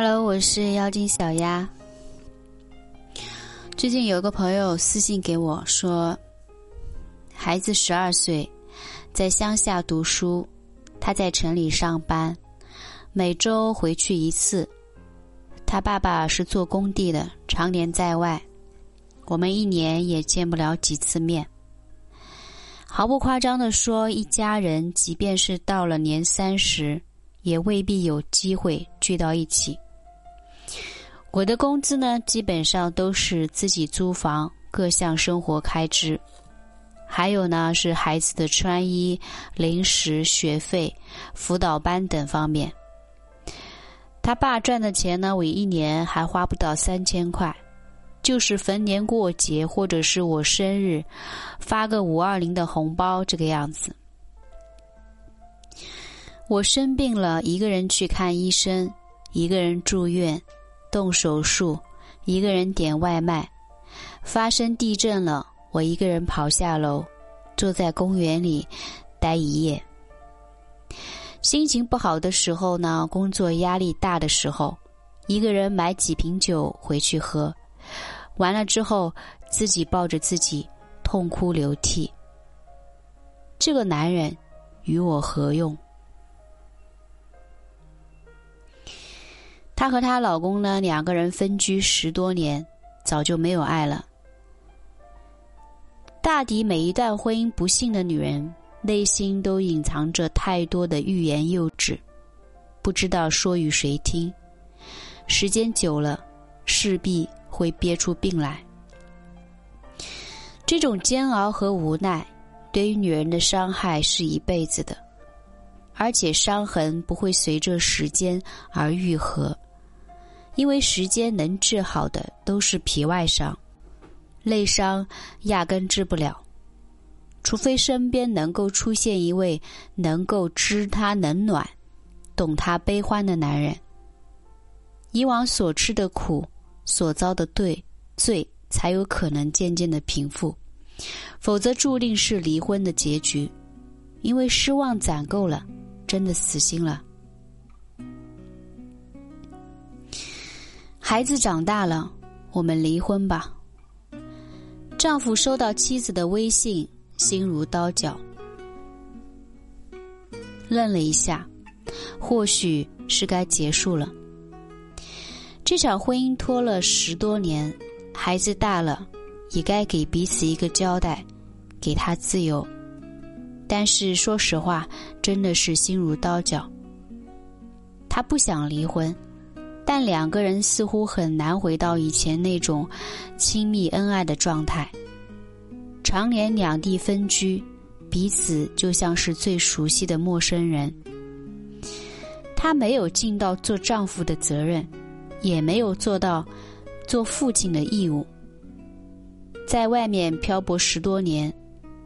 Hello，我是妖精小丫。最近有个朋友私信给我说，孩子十二岁，在乡下读书，他在城里上班，每周回去一次。他爸爸是做工地的，常年在外，我们一年也见不了几次面。毫不夸张的说，一家人即便是到了年三十，也未必有机会聚到一起。我的工资呢，基本上都是自己租房、各项生活开支，还有呢是孩子的穿衣、零食、学费、辅导班等方面。他爸赚的钱呢，我一年还花不到三千块。就是逢年过节或者是我生日，发个五二零的红包这个样子。我生病了，一个人去看医生，一个人住院，动手术，一个人点外卖。发生地震了，我一个人跑下楼，坐在公园里待一夜。心情不好的时候呢，工作压力大的时候，一个人买几瓶酒回去喝。完了之后，自己抱着自己痛哭流涕。这个男人与我何用？她和她老公呢，两个人分居十多年，早就没有爱了。大抵每一段婚姻不幸的女人，内心都隐藏着太多的欲言又止，不知道说与谁听。时间久了，势必。会憋出病来。这种煎熬和无奈，对于女人的伤害是一辈子的，而且伤痕不会随着时间而愈合，因为时间能治好的都是皮外伤，内伤压根治不了。除非身边能够出现一位能够知她冷暖、懂她悲欢的男人，以往所吃的苦。所遭的对罪才有可能渐渐的平复，否则注定是离婚的结局，因为失望攒够了，真的死心了。孩子长大了，我们离婚吧。丈夫收到妻子的微信，心如刀绞，愣了一下，或许是该结束了。这场婚姻拖了十多年，孩子大了，也该给彼此一个交代，给他自由。但是说实话，真的是心如刀绞。他不想离婚，但两个人似乎很难回到以前那种亲密恩爱的状态。常年两地分居，彼此就像是最熟悉的陌生人。他没有尽到做丈夫的责任。也没有做到做父亲的义务，在外面漂泊十多年，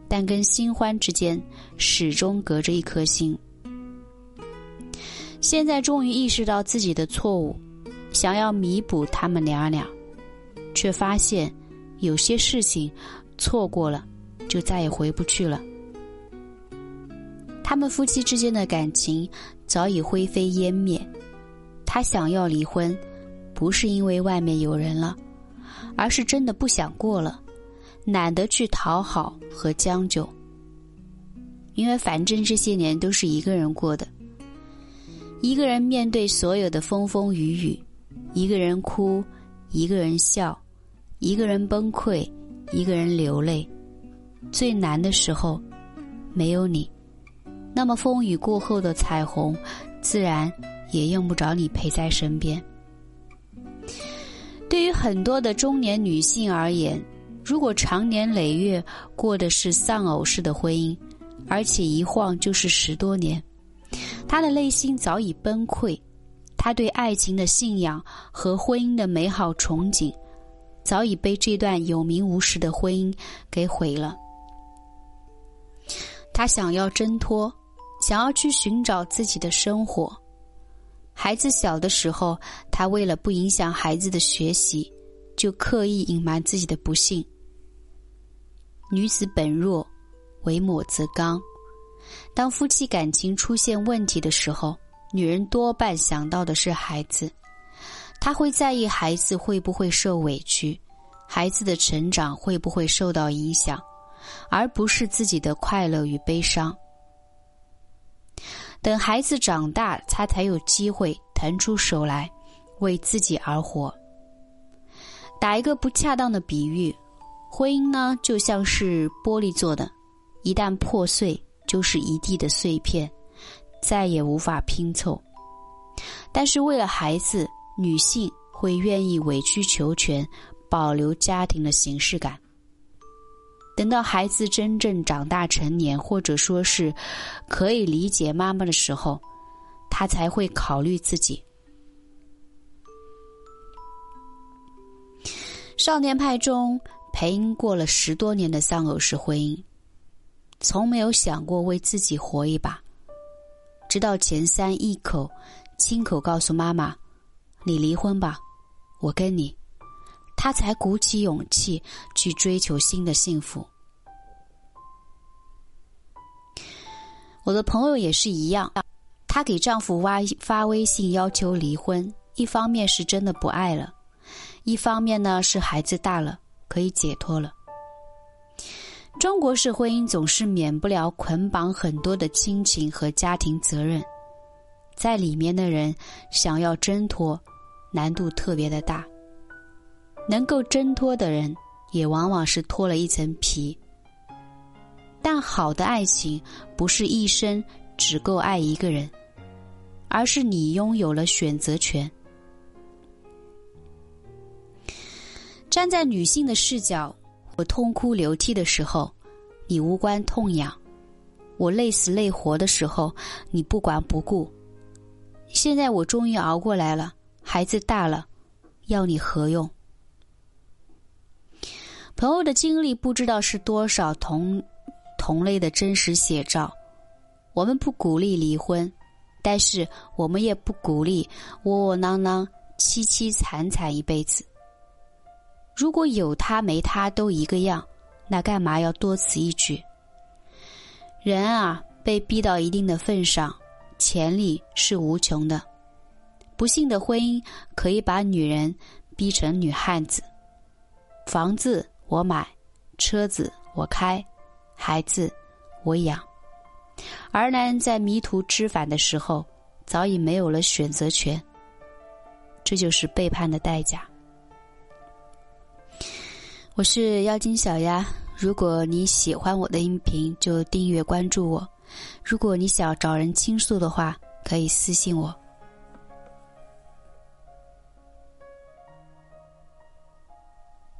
但跟新欢之间始终隔着一颗心。现在终于意识到自己的错误，想要弥补他们俩俩，却发现有些事情错过了就再也回不去了。他们夫妻之间的感情早已灰飞烟灭，他想要离婚。不是因为外面有人了，而是真的不想过了，懒得去讨好和将就。因为反正这些年都是一个人过的，一个人面对所有的风风雨雨，一个人哭，一个人笑，一个人崩溃，一个人流泪。最难的时候，没有你，那么风雨过后的彩虹，自然也用不着你陪在身边。对于很多的中年女性而言，如果长年累月过的是丧偶式的婚姻，而且一晃就是十多年，她的内心早已崩溃，他对爱情的信仰和婚姻的美好憧憬，早已被这段有名无实的婚姻给毁了。他想要挣脱，想要去寻找自己的生活。孩子小的时候，他为了不影响孩子的学习，就刻意隐瞒自己的不幸。女子本弱，为母则刚。当夫妻感情出现问题的时候，女人多半想到的是孩子，她会在意孩子会不会受委屈，孩子的成长会不会受到影响，而不是自己的快乐与悲伤。等孩子长大，他才有机会腾出手来为自己而活。打一个不恰当的比喻，婚姻呢就像是玻璃做的，一旦破碎，就是一地的碎片，再也无法拼凑。但是为了孩子，女性会愿意委曲求全，保留家庭的形式感。等到孩子真正长大成年，或者说是可以理解妈妈的时候，他才会考虑自己。少年派中，裴英过了十多年的丧偶式婚姻，从没有想过为自己活一把，直到前三一口亲口告诉妈妈：“你离婚吧，我跟你。”她才鼓起勇气去追求新的幸福。我的朋友也是一样，她给丈夫发发微信要求离婚，一方面是真的不爱了，一方面呢是孩子大了可以解脱了。中国式婚姻总是免不了捆绑很多的亲情和家庭责任，在里面的人想要挣脱，难度特别的大。能够挣脱的人，也往往是脱了一层皮。但好的爱情不是一生只够爱一个人，而是你拥有了选择权。站在女性的视角，我痛哭流涕的时候，你无关痛痒；我累死累活的时候，你不管不顾。现在我终于熬过来了，孩子大了，要你何用？朋友的经历不知道是多少同同类的真实写照。我们不鼓励离婚，但是我们也不鼓励窝窝囊囊、凄凄惨惨一辈子。如果有他没他都一个样，那干嘛要多此一举？人啊，被逼到一定的份上，潜力是无穷的。不幸的婚姻可以把女人逼成女汉子，房子。我买车子，我开孩子，我养。而男人在迷途知返的时候，早已没有了选择权。这就是背叛的代价。我是妖精小丫，如果你喜欢我的音频，就订阅关注我。如果你想找人倾诉的话，可以私信我。